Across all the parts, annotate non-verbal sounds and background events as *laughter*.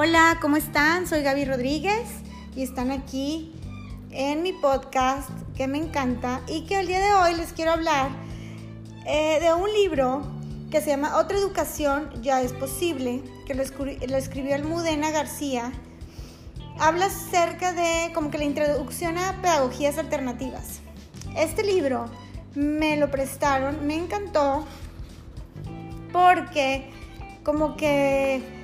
Hola, ¿cómo están? Soy Gaby Rodríguez y están aquí en mi podcast que me encanta y que el día de hoy les quiero hablar eh, de un libro que se llama Otra Educación ya es posible, que lo, lo escribió Almudena García. Habla acerca de como que la introducción a pedagogías alternativas. Este libro me lo prestaron, me encantó porque como que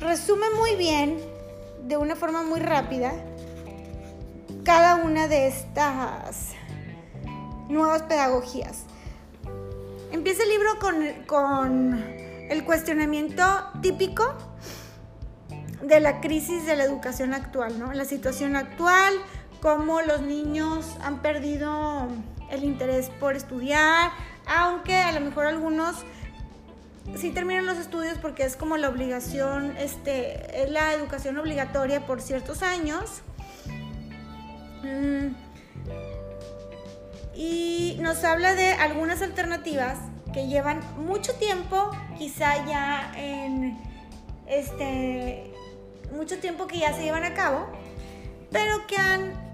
resume muy bien, de una forma muy rápida, cada una de estas nuevas pedagogías. Empieza el libro con, con el cuestionamiento típico de la crisis de la educación actual, ¿no? La situación actual, cómo los niños han perdido el interés por estudiar, aunque a lo mejor algunos sí terminan los estudios porque es como la obligación, este, es la educación obligatoria por ciertos años. Mm. Y nos habla de algunas alternativas que llevan mucho tiempo, quizá ya en este mucho tiempo que ya se llevan a cabo, pero que han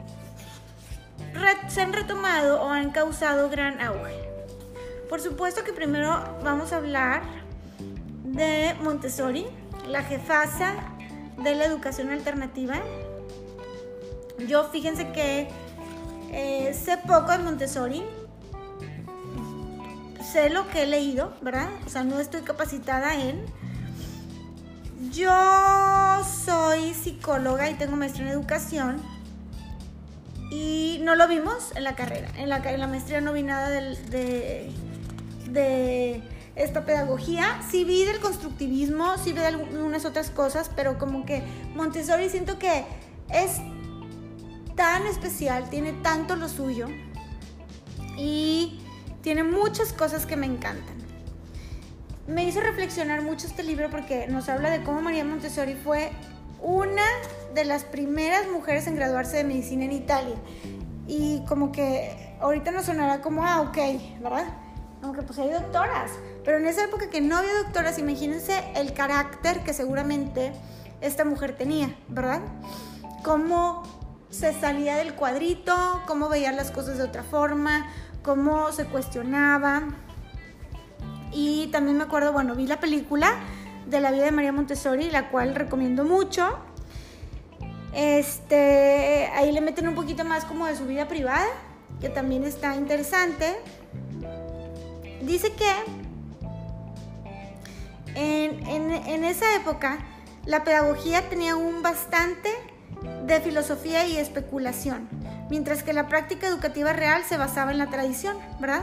se han retomado o han causado gran auge. Por supuesto que primero vamos a hablar de Montessori, la jefasa de la educación alternativa. Yo fíjense que eh, sé poco de Montessori, sé lo que he leído, ¿verdad? O sea, no estoy capacitada en... Yo soy psicóloga y tengo maestría en educación y no lo vimos en la carrera. En la, en la maestría no vi nada de, de esta pedagogía. Sí vi del constructivismo, sí vi de algunas otras cosas, pero como que Montessori siento que es tan especial, tiene tanto lo suyo y tiene muchas cosas que me encantan. Me hizo reflexionar mucho este libro porque nos habla de cómo María Montessori fue una de las primeras mujeres en graduarse de medicina en Italia. Y como que ahorita nos sonará como, ah, ok, ¿verdad? Aunque pues hay doctoras. Pero en esa época que no había doctoras, imagínense el carácter que seguramente esta mujer tenía, ¿verdad? Cómo se salía del cuadrito, cómo veía las cosas de otra forma, cómo se cuestionaba. Y también me acuerdo, bueno, vi la película de la vida de María Montessori, la cual recomiendo mucho. Este, ahí le meten un poquito más como de su vida privada, que también está interesante. Dice que en, esa época la pedagogía tenía un bastante de filosofía y especulación, mientras que la práctica educativa real se basaba en la tradición, ¿verdad?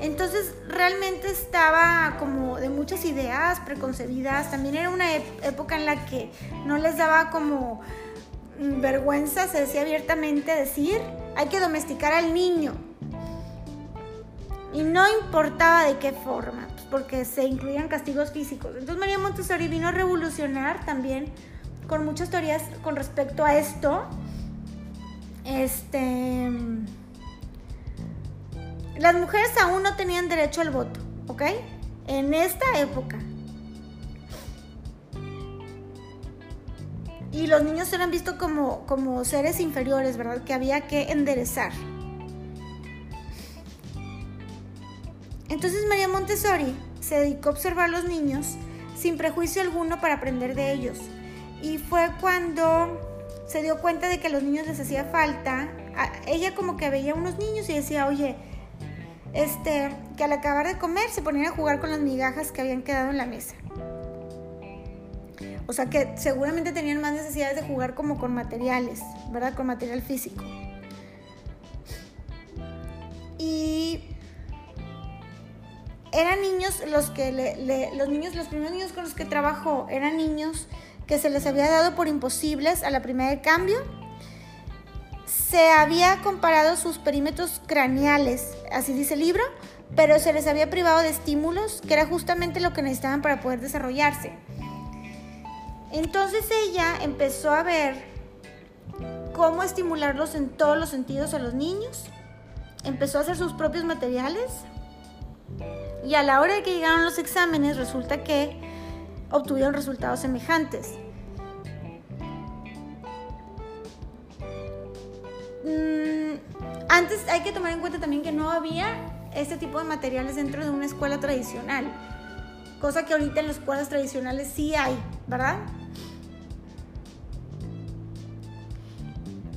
Entonces realmente estaba como de muchas ideas preconcebidas, también era una época en la que no les daba como vergüenza, se decía abiertamente decir, hay que domesticar al niño, y no importaba de qué forma, porque se incluían castigos físicos. Entonces María Montessori vino a revolucionar también con muchas teorías con respecto a esto. Este las mujeres aún no tenían derecho al voto, ¿ok? En esta época. Y los niños eran vistos como, como seres inferiores, ¿verdad? Que había que enderezar. Entonces María Montessori se dedicó a observar a los niños sin prejuicio alguno para aprender de ellos. Y fue cuando se dio cuenta de que a los niños les hacía falta. ella como que veía a unos niños y decía, oye, este, que al acabar de comer se ponían a jugar con las migajas que habían quedado en la mesa. O sea que seguramente tenían más necesidades de jugar como con materiales, ¿verdad? Con material físico. Y eran niños los que los niños, los primeros niños con los que trabajó eran niños que se les había dado por imposibles a la primera de cambio. Se había comparado sus perímetros craneales, así dice el libro, pero se les había privado de estímulos, que era justamente lo que necesitaban para poder desarrollarse. Entonces ella empezó a ver cómo estimularlos en todos los sentidos a los niños, empezó a hacer sus propios materiales, y a la hora de que llegaron los exámenes resulta que obtuvieron resultados semejantes. Mm, antes hay que tomar en cuenta también que no había este tipo de materiales dentro de una escuela tradicional, cosa que ahorita en las escuelas tradicionales sí hay, ¿verdad?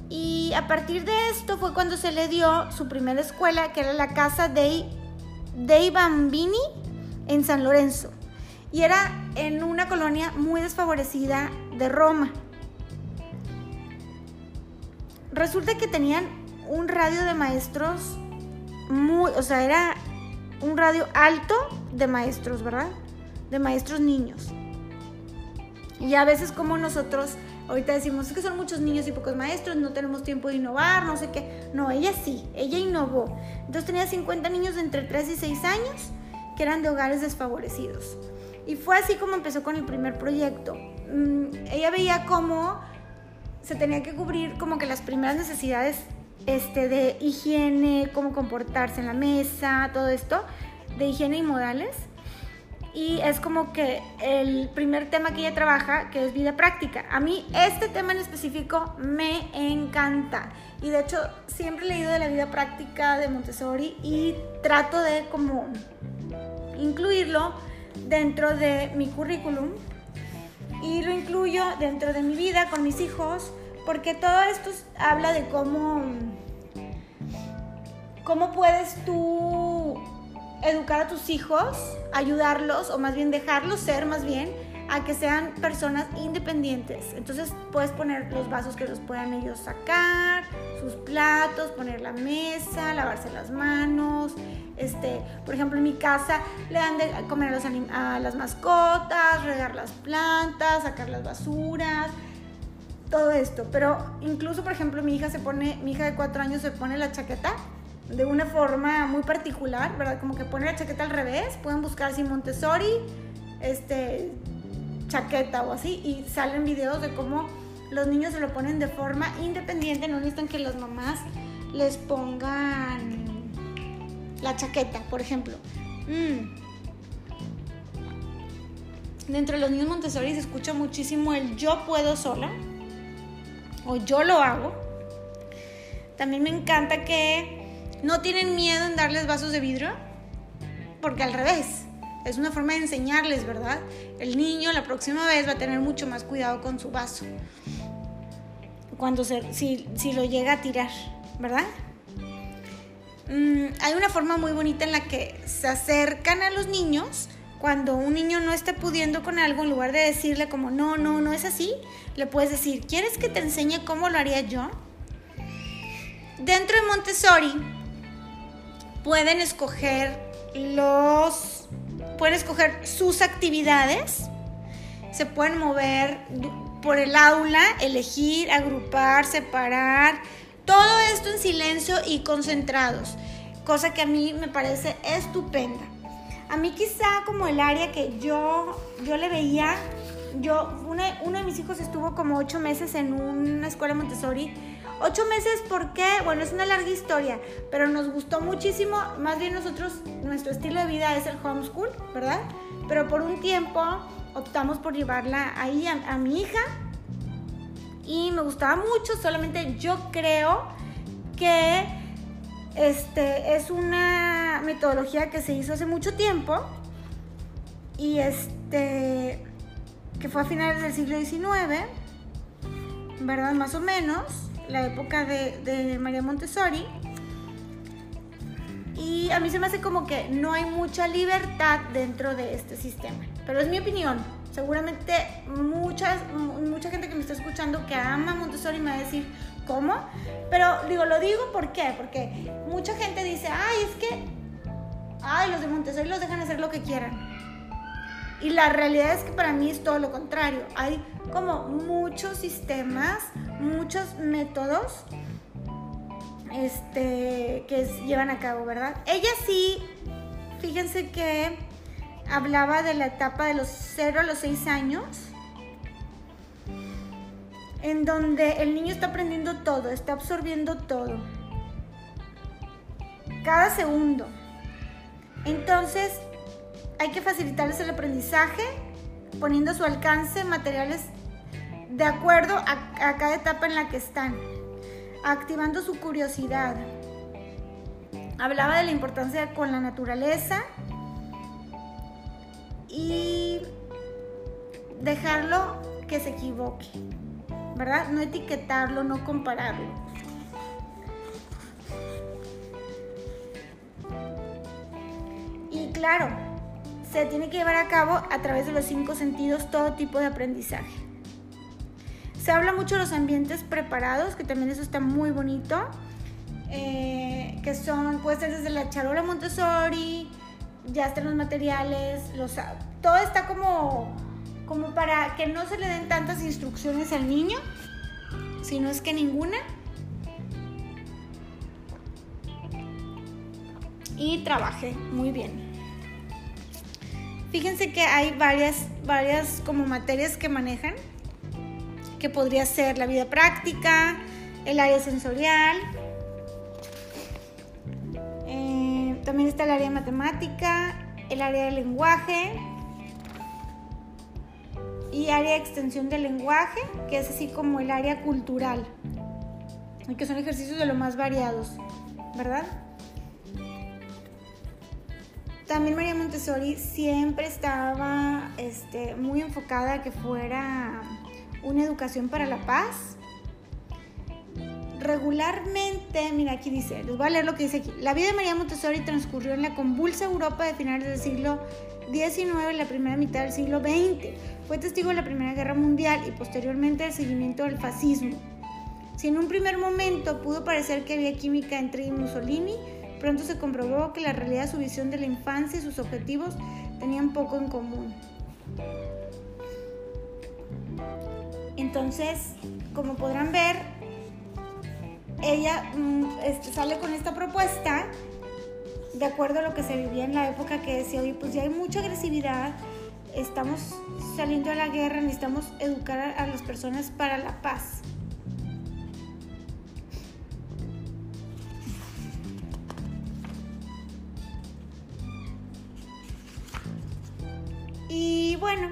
Y a partir de esto fue cuando se le dio su primera escuela, que era la Casa de dei Bambini en San Lorenzo. Y era en una colonia muy desfavorecida de Roma. Resulta que tenían un radio de maestros muy, o sea, era un radio alto de maestros, ¿verdad? De maestros niños. Y a veces como nosotros ahorita decimos, es que son muchos niños y pocos maestros, no tenemos tiempo de innovar, no sé qué. No, ella sí, ella innovó. Entonces tenía 50 niños de entre 3 y 6 años que eran de hogares desfavorecidos. Y fue así como empezó con el primer proyecto. Mm, ella veía cómo se tenía que cubrir como que las primeras necesidades este, de higiene, cómo comportarse en la mesa, todo esto, de higiene y modales y es como que el primer tema que ella trabaja, que es vida práctica. A mí este tema en específico me encanta y de hecho siempre he leído de la vida práctica de Montessori y trato de como incluirlo dentro de mi currículum y lo incluyo dentro de mi vida con mis hijos porque todo esto habla de cómo cómo puedes tú educar a tus hijos, ayudarlos o más bien dejarlos ser más bien a que sean personas independientes. Entonces puedes poner los vasos que los puedan ellos sacar, sus platos, poner la mesa, lavarse las manos. Este, por ejemplo, en mi casa le dan de comer a, las mascotas, regar las plantas, sacar las basuras, todo esto. Pero incluso, por ejemplo, mi hija se pone, mi hija de cuatro años se pone la chaqueta de una forma muy particular, ¿verdad? Como que pone la chaqueta al revés, pueden buscar así Montessori, este, chaqueta o así, y salen videos de cómo los niños se lo ponen de forma independiente, no necesitan que las mamás les pongan la chaqueta, por ejemplo. Mm. Dentro de los niños Montessori se escucha muchísimo el yo puedo sola o yo lo hago. También me encanta que no tienen miedo en darles vasos de vidrio, porque al revés, es una forma de enseñarles, ¿verdad? El niño la próxima vez va a tener mucho más cuidado con su vaso, cuando se, si, lo llega a tirar, ¿verdad? Mm, hay una forma muy bonita en la que se acercan a los niños cuando un niño no está pudiendo con algo, en lugar de decirle como, no, no, no es así, le puedes decir, ¿quieres que te enseñe cómo lo haría yo? Dentro de Montessori pueden escoger los pueden escoger sus actividades se pueden mover por el aula elegir agrupar separar todo esto en silencio y concentrados cosa que a mí me parece estupenda. A mí quizá como el área que yo yo le veía yo uno de mis hijos estuvo como ocho meses en una escuela Montessori Ocho meses, ¿por qué? Bueno, es una larga historia, pero nos gustó muchísimo. Más bien nosotros, nuestro estilo de vida es el homeschool, ¿verdad? Pero por un tiempo optamos por llevarla ahí a, mi hija y me gustaba mucho, solamente yo creo que este es una metodología que se hizo hace mucho tiempo y este que fue a finales del siglo XIX, ¿verdad? Más o menos la época de, María Montessori. Y a mí se me hace como que no hay mucha libertad dentro de este sistema. Pero es mi opinión. Seguramente muchas, mucha gente que me está escuchando que ama Montessori me va a decir, ¿cómo? Pero digo, lo digo ¿por qué? Porque mucha gente dice, ay, es que, ay, los de Montessori los dejan hacer lo que quieran. Y la realidad es que para mí es todo lo contrario. Hay como muchos sistemas, muchos métodos este, que llevan a cabo, ¿verdad? Ella sí, fíjense que hablaba de la etapa de los 0 a los 6 años, en donde el niño está aprendiendo todo, está absorbiendo todo, cada segundo. Entonces, hay que facilitarles el aprendizaje poniendo a su alcance materiales de acuerdo a, cada etapa en la que están. activando su curiosidad. Hablaba de la importancia con la naturaleza y dejarlo que se equivoque, ¿verdad? No etiquetarlo, no compararlo. Y claro, se tiene que llevar a cabo a través de los cinco sentidos todo tipo de aprendizaje. Se habla mucho de los ambientes preparados, que también eso está muy bonito, eh, que son, puede ser desde la charola Montessori, ya están los materiales, todo está como, como para que no se le den tantas instrucciones al niño, si no es que ninguna. Y trabaje muy bien. Fíjense que hay varias, varias como materias que manejan que podría ser la vida práctica, el área sensorial, eh, también está el área de matemática, el área de lenguaje y área de extensión del lenguaje, que es así como el área cultural, que son ejercicios de lo más variados, ¿verdad? También María Montessori siempre estaba este, muy enfocada a que fuera una educación para la paz. Regularmente, mira aquí dice, les voy a leer lo que dice aquí. La vida de María Montessori transcurrió en la convulsa Europa de finales del siglo XIX y la primera mitad del siglo XX. Fue testigo de la Primera Guerra Mundial y posteriormente del seguimiento del fascismo. Si en un primer momento pudo parecer que había química entre Mussolini, pronto se comprobó que la realidad, su visión de la infancia y sus objetivos tenían poco en común. Entonces, como podrán ver, ella mm, este, sale con esta propuesta de acuerdo a lo que se vivía en la época que decía, oye, pues ya hay mucha agresividad, estamos saliendo de la guerra, necesitamos educar a, las personas para la paz. Y bueno,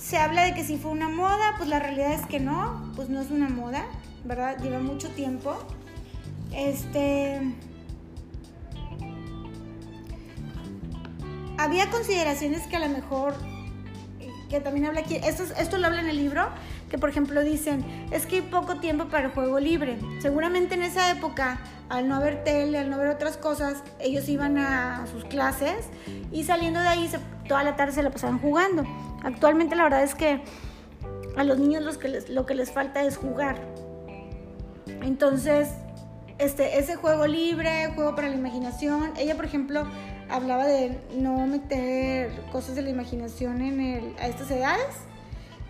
se habla de que si fue una moda, pues la realidad es que no, pues no es una moda, ¿verdad? Lleva mucho tiempo. Este. Había consideraciones que a lo mejor, que también habla aquí, esto, esto lo habla en el libro, que por ejemplo dicen, es que hay poco tiempo para el juego libre. Seguramente en esa época, al no haber tele, al no ver otras cosas, ellos iban a sus clases y saliendo de ahí toda la tarde se la pasaban jugando. Actualmente la verdad es que a los niños los que lo que les falta es jugar. Entonces, este, ese juego libre, juego para la imaginación. Ella, por ejemplo, hablaba de no meter cosas de la imaginación en el, a estas edades.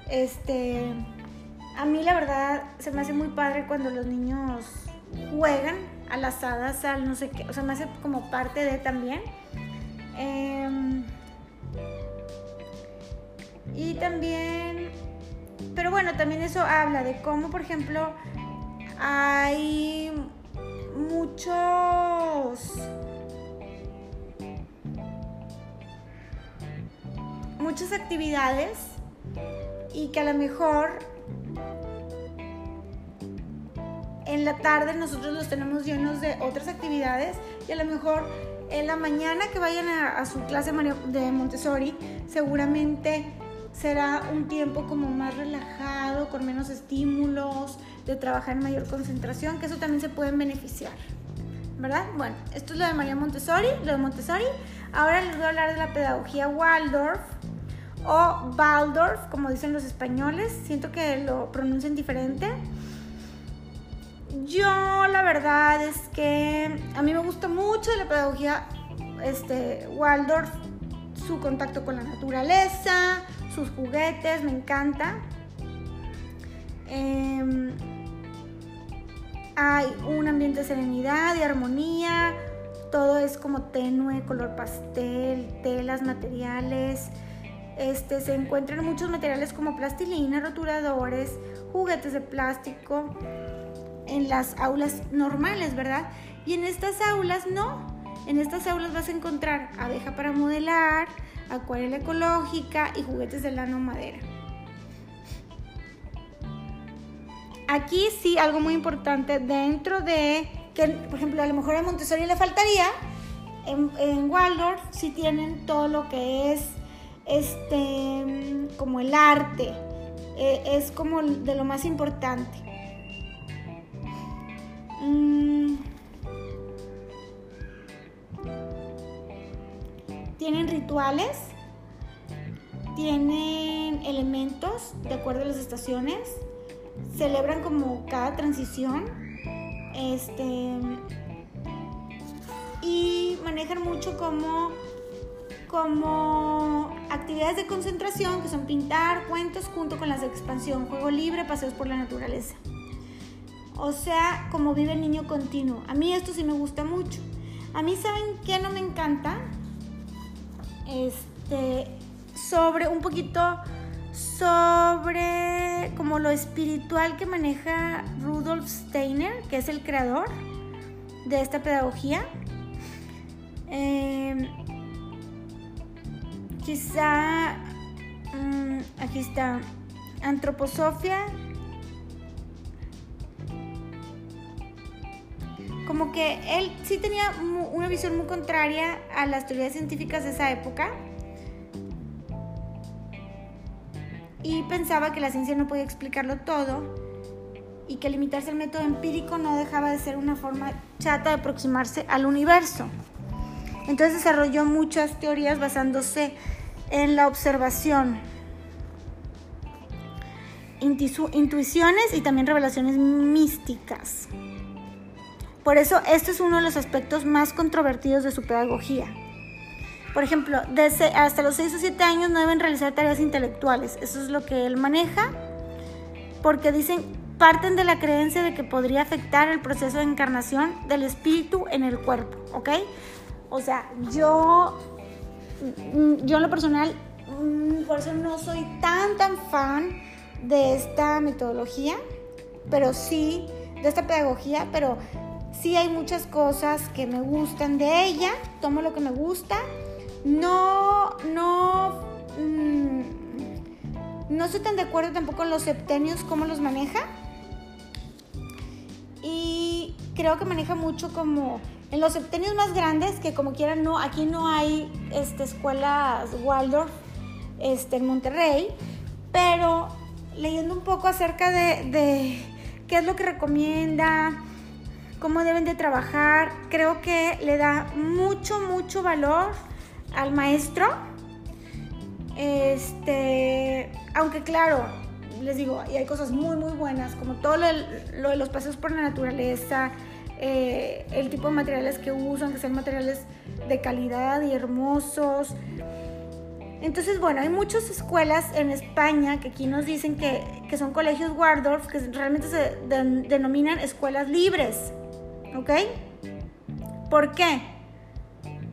Este, a mí la verdad se me hace muy padre cuando los niños juegan a las hadas, al no sé qué, o sea, me hace como parte de también. Eh, y también, pero bueno, también eso habla de cómo, por ejemplo, hay muchos... muchas actividades y que a lo mejor en la tarde nosotros los tenemos llenos de otras actividades y a lo mejor en la mañana que vayan a, a su clase de Montessori seguramente será un tiempo como más relajado, con menos estímulos, de trabajar en mayor concentración, que eso también se pueden beneficiar. ¿Verdad? Bueno, esto es lo de María Montessori, lo de Montessori. Ahora les voy a hablar de la pedagogía Waldorf o Waldorf, como dicen los españoles. Siento que lo pronuncian diferente. Yo la verdad es que a mí me gusta mucho la pedagogía este, Waldorf, su contacto con la naturaleza, sus juguetes, me encanta. Em, hay un ambiente de serenidad y armonía. Todo es como tenue, color pastel, telas, materiales. Este, se encuentran muchos materiales como plastilina, rotuladores, juguetes de plástico en las aulas normales, ¿verdad? Y en estas aulas no. En estas aulas vas a encontrar abeja para modelar, acuarela ecológica y juguetes de lano madera. aquí sí, algo muy importante, dentro de, que por ejemplo a lo mejor a Montessori le faltaría, en, Waldorf sí tienen todo lo que es este como el arte, eh, es como de lo más importante. Mm. Tienen rituales, tienen elementos de acuerdo a las estaciones, celebran como cada transición, este, y manejan mucho como, como actividades de concentración que son pintar, cuentos junto con las de expansión, juego libre, paseos por la naturaleza. O sea, como vive el niño continuo. A mí esto sí me gusta mucho. A mí, ¿saben qué no me encanta? Este, sobre un poquito sobre como lo espiritual que maneja Rudolf Steiner, que es el creador de esta pedagogía. Em, quizá, mm, aquí está, antroposofia como que él sí tenía una visión muy contraria a las teorías científicas de esa época y pensaba que la ciencia no podía explicarlo todo y que limitarse al método empírico no dejaba de ser una forma chata de aproximarse al universo. Entonces desarrolló muchas teorías basándose en la observación, intuiciones y también revelaciones místicas. Por eso, este es uno de los aspectos más controvertidos de su pedagogía. Por ejemplo, desde hasta los 6 o 7 años no deben realizar tareas intelectuales. Eso es lo que él maneja, porque dicen, parten de la creencia de que podría afectar el proceso de encarnación del espíritu en el cuerpo, ¿ok? O sea, yo, yo en lo personal, mm, por eso no soy tan, tan fan de esta metodología, pero sí, de esta pedagogía, pero Sí hay muchas cosas que me gustan de ella, tomo lo que me gusta. No, no, mm, no estoy tan de acuerdo tampoco en los septenios, cómo los maneja. Y creo que maneja mucho como en los septenios más grandes, que como quieran, no, aquí no hay este, escuelas Waldorf este, en Monterrey, pero leyendo un poco acerca de, de qué es lo que recomienda, cómo deben de trabajar. Creo que le da mucho, mucho valor al maestro. Este, aunque claro, les digo, y hay cosas muy, muy buenas, como todo lo, de los paseos por la naturaleza, eh, el tipo de materiales que usan, que sean materiales de calidad y hermosos. Entonces, bueno, hay muchas escuelas en España que aquí nos dicen que, que son colegios Waldorf, que realmente se denominan escuelas libres. ¿Ok? ¿Por qué?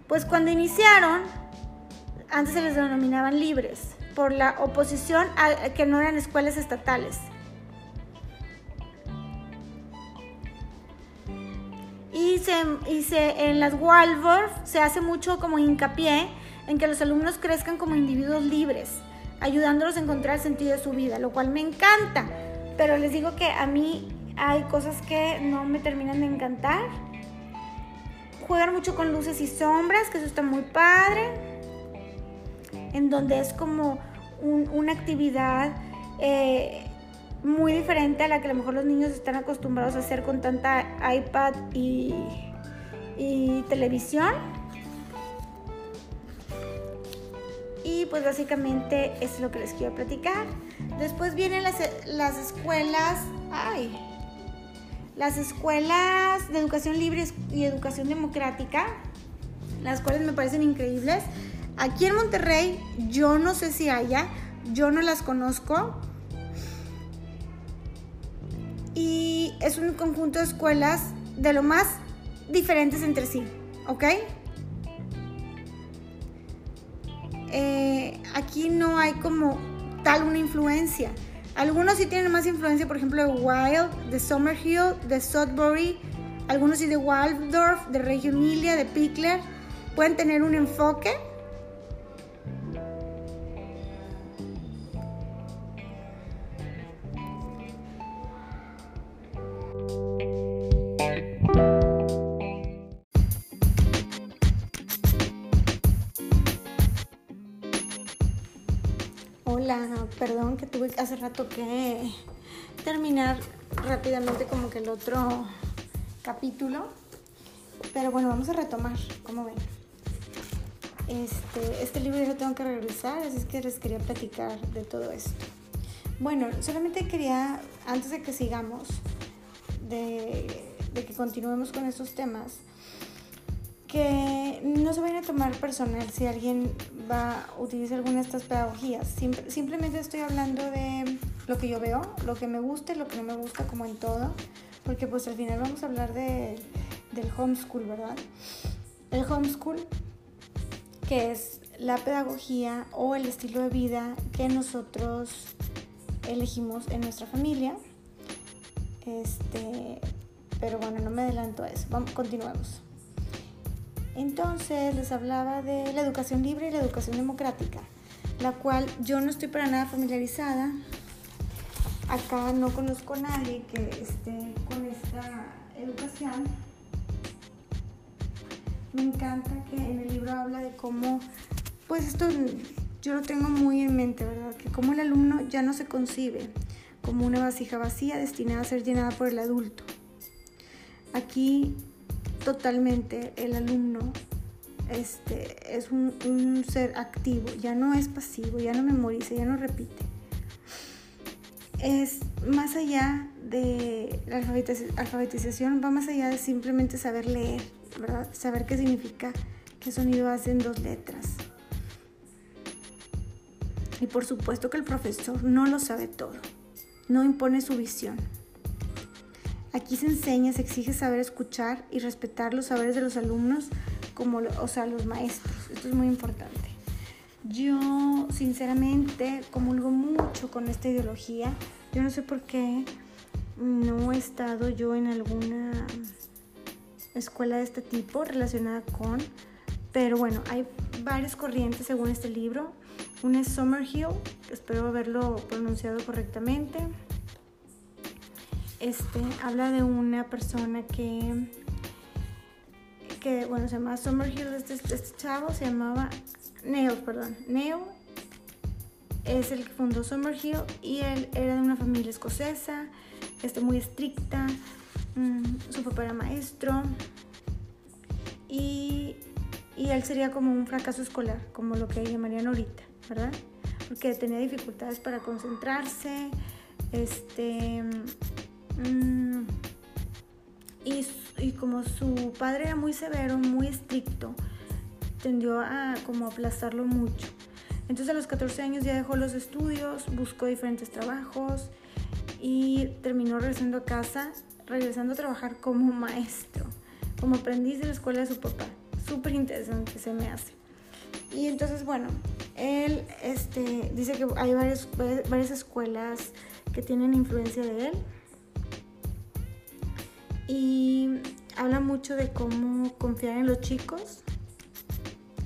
Pues cuando iniciaron, antes se les denominaban libres, por la oposición a que no eran escuelas estatales. Y, se, en las Waldorf se hace mucho como hincapié en que los alumnos crezcan como individuos libres, ayudándolos a encontrar el sentido de su vida, lo cual me encanta. Pero les digo que a mí hay cosas que no me terminan de encantar. Juegan mucho con luces y sombras, que eso está muy padre. En donde es como una actividad eh, muy diferente a la que a lo mejor los niños están acostumbrados a hacer con tanta iPad y, televisión. Y pues básicamente es lo que les quiero platicar. Después vienen las, las escuelas. Ay, las escuelas de educación libre y educación democrática, las cuales me parecen increíbles. Aquí en Monterrey yo no sé si haya, yo no las conozco. Y es un conjunto de escuelas de lo más diferentes entre sí, ¿ok? Eh, aquí no hay como tal una influencia. Algunos sí tienen más influencia, por ejemplo, de Wild, de Summerhill, de Sudbury, algunos sí de Waldorf, de Reggio de Pickler. Pueden tener un enfoque. Hace rato que terminar rápidamente como que el otro capítulo. Pero bueno, vamos a retomar, como ven. Este, este libro ya lo tengo que regresar, así es que les quería platicar de todo esto. Bueno, solamente quería, antes de que sigamos, de, de que continuemos con estos temas, que no se vayan a tomar personal si alguien va a utilizar alguna de estas pedagogías. simplemente estoy hablando de lo que yo veo, lo que me gusta y lo que no me gusta, como en todo, porque pues al final vamos a hablar de, del homeschool, ¿verdad? El homeschool, que es la pedagogía o el estilo de vida que nosotros elegimos en nuestra familia. Este, pero bueno, no me adelanto a eso. Vamos, continuemos. Entonces les hablaba de la educación libre y la educación democrática, la cual yo no estoy para nada familiarizada. Acá no conozco a nadie que esté con esta educación. Me encanta que en el libro habla de cómo, pues esto yo lo tengo muy en mente, ¿verdad? Que cómo el alumno ya no se concibe como una vasija vacía destinada a ser llenada por el adulto. Aquí totalmente el alumno este, es un, ser activo, ya no es pasivo, ya no memoriza, ya no repite. Es más allá de la alfabetización, va más allá de simplemente saber leer, ¿verdad? Saber qué significa, qué sonido hacen dos letras. Y por supuesto que el profesor no lo sabe todo, no impone su visión. Aquí se enseña, se exige saber escuchar y respetar los saberes de los alumnos, como, o sea, los maestros. Esto es muy importante. Yo, sinceramente, comulgo mucho con esta ideología. Yo no sé por qué no he estado yo en alguna escuela de este tipo relacionada con, pero bueno, hay varias corrientes según este libro. Una es Summerhill, espero haberlo pronunciado correctamente este, habla de una persona que, que bueno, se llama Summerhill, este, este chavo se llamaba Neo, perdón, Neo es el que fundó Summerhill y él era de una familia escocesa, este, muy estricta, mm, su papá era maestro y, y él sería como un fracaso escolar, como lo que llamarían ahorita, ¿verdad? Porque tenía dificultades para concentrarse, este, Mm. y, como su padre era muy severo, muy estricto, tendió a como aplastarlo mucho. Entonces a los 14 años ya dejó los estudios, buscó diferentes trabajos y terminó regresando a casa, regresando a trabajar como maestro, como aprendiz de la escuela de su papá. Súper interesante se me hace. Y entonces, bueno, él este, dice que hay varias, varias escuelas que tienen influencia de él y habla mucho de cómo confiar en los chicos,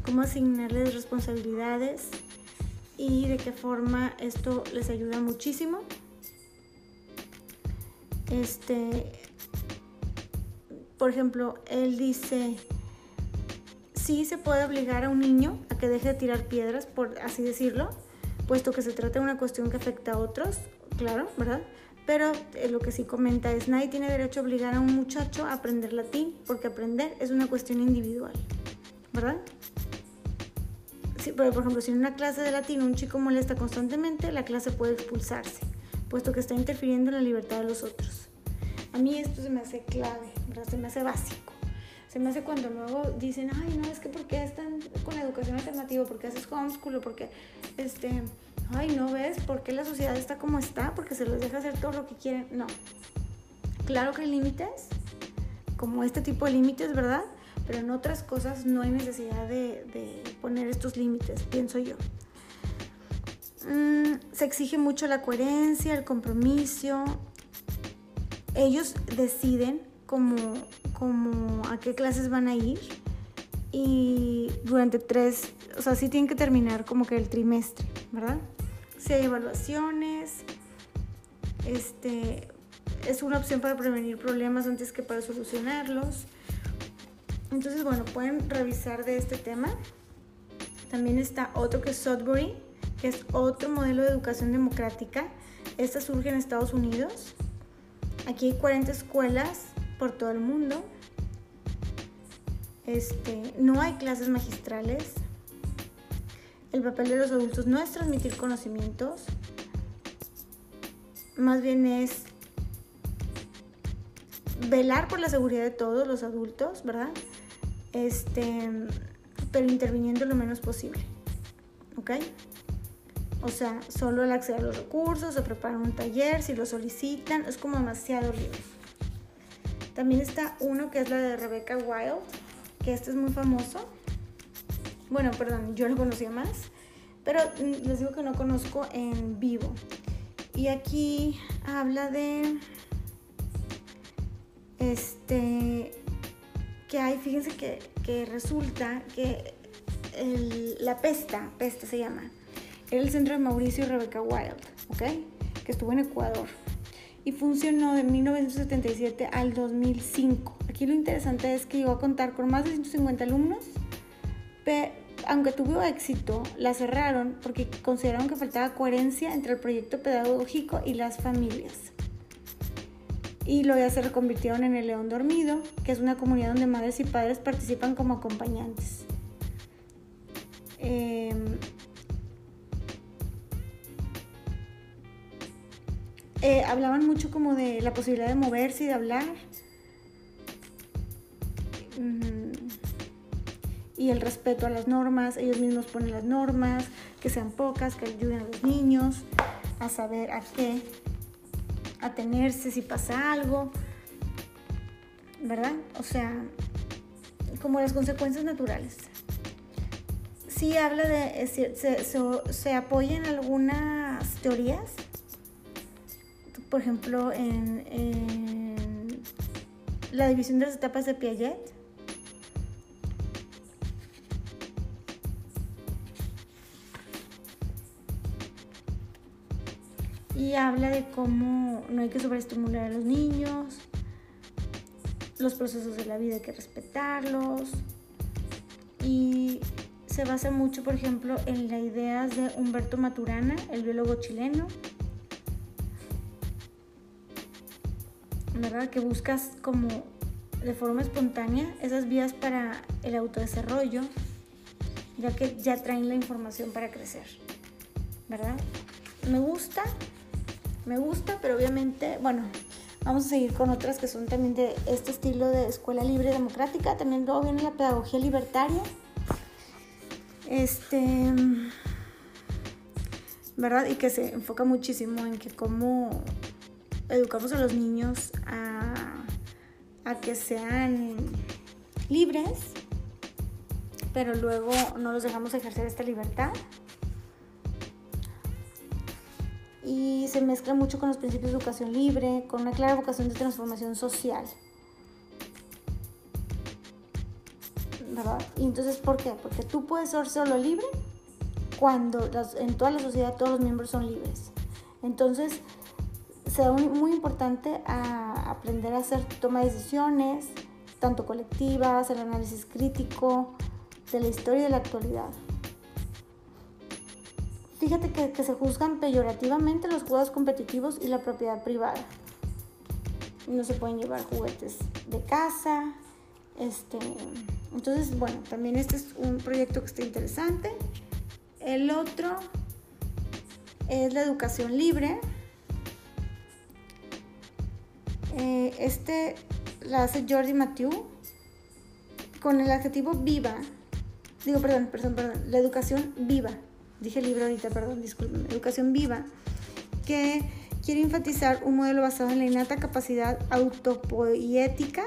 cómo asignarles responsabilidades y de qué forma esto les ayuda muchísimo. Este, por ejemplo, él dice, sí se puede obligar a un niño a que deje de tirar piedras, por así decirlo, puesto que se trata de una cuestión que afecta a otros, claro, ¿verdad? Pero eh, lo que sí comenta es, nadie tiene derecho a obligar a un muchacho a aprender latín, porque aprender es una cuestión individual, ¿verdad? por ejemplo, si en una clase de latín un chico molesta constantemente, la clase puede expulsarse, puesto que está interfiriendo en la libertad de los otros. A mí esto se me hace clave, ¿verdad? Se me hace básico. Se me hace cuando luego dicen, ay, no, es que ¿por qué están con educación alternativa? ¿Por qué haces homeschool? ¿O por qué, este, ay, no ves por qué la sociedad está como está, porque se les deja hacer todo lo que quieren. No. Claro que hay límites, como este tipo de límites, ¿verdad? Pero en otras cosas no hay necesidad de, poner estos límites, pienso yo. Mm, se exige mucho la coherencia, el compromiso. Ellos deciden como, como a qué clases van a ir y durante tres, o sea, sí tienen que terminar como que el trimestre, ¿verdad? Si hay evaluaciones, este, es una opción para prevenir problemas antes que para solucionarlos. Entonces, bueno, pueden revisar de este tema. También está otro que es Sudbury, que es otro modelo de educación democrática. Esta surge en Estados Unidos. Aquí hay 40 escuelas por todo el mundo. Este, no hay clases magistrales. El papel de los adultos no es transmitir conocimientos, más bien es velar por la seguridad de todos los adultos, ¿verdad? Este, pero interviniendo lo menos posible. ¿Ok? O sea, solo el acceder a los recursos, o preparar un taller, si lo solicitan, es como demasiado libre. También está uno que es la de Rebecca Wild, que este es muy famoso. Bueno, perdón, yo lo conocía más, pero les digo que no conozco en vivo. Y aquí habla de este que hay, fíjense que, resulta que la PESTA, PESTA se llama, era el centro de Mauricio y Rebecca Wild, ¿ok? Que estuvo en Ecuador y funcionó de 1977 al 2005. Aquí lo interesante es que llegó a contar con más de 150 alumnos, aunque tuvo éxito, la cerraron porque consideraron que faltaba coherencia entre el proyecto pedagógico y las familias. Y luego ya se reconvirtieron en el León Dormido, que es una comunidad donde madres y padres participan como acompañantes. Em, eh, hablaban mucho como de la posibilidad de moverse y de hablar y el respeto a las normas, ellos mismos ponen las normas, que sean pocas, que ayuden a los niños a saber a qué atenerse si pasa algo, ¿verdad? O sea, como las consecuencias naturales. Sí habla de, se, se, apoya en algunas teorías, por ejemplo, en, en la división de las etapas de Piaget, y habla de cómo no hay que sobreestimular a los niños, los procesos de la vida hay que respetarlos y se basa mucho, por ejemplo, en las ideas de Humberto Maturana, el biólogo chileno, ¿verdad? Que buscas como de forma espontánea esas vías para el autodesarrollo, ya que ya traen la información para crecer, ¿verdad? Me gusta me gusta, pero obviamente, bueno, vamos a seguir con otras que son también de este estilo de escuela libre democrática. También luego viene la pedagogía libertaria. Este, ¿verdad? Y que se enfoca muchísimo en que cómo educamos a los niños a, a que sean libres, pero luego no los dejamos ejercer esta libertad y se mezcla mucho con los principios de educación libre, con una clara vocación de transformación social. ¿Verdad? Y entonces, ¿por qué? Porque tú puedes ser solo libre cuando en toda la sociedad todos los miembros son libres. Entonces, será muy importante aprender a hacer toma de decisiones, tanto colectivas, el análisis crítico de la historia y de la actualidad. Fíjate que, se juzgan peyorativamente los juegos competitivos y la propiedad privada. No se pueden llevar juguetes de casa. Este, entonces, bueno, también este es un proyecto que está interesante. El otro es la educación libre. Eh, este la hace Jordi Mathieu con el adjetivo viva. Digo, perdón, perdón, perdón. La educación viva dije libro ahorita, perdón, disculpen, Educación Viva, que quiere enfatizar un modelo basado en la innata capacidad autopoética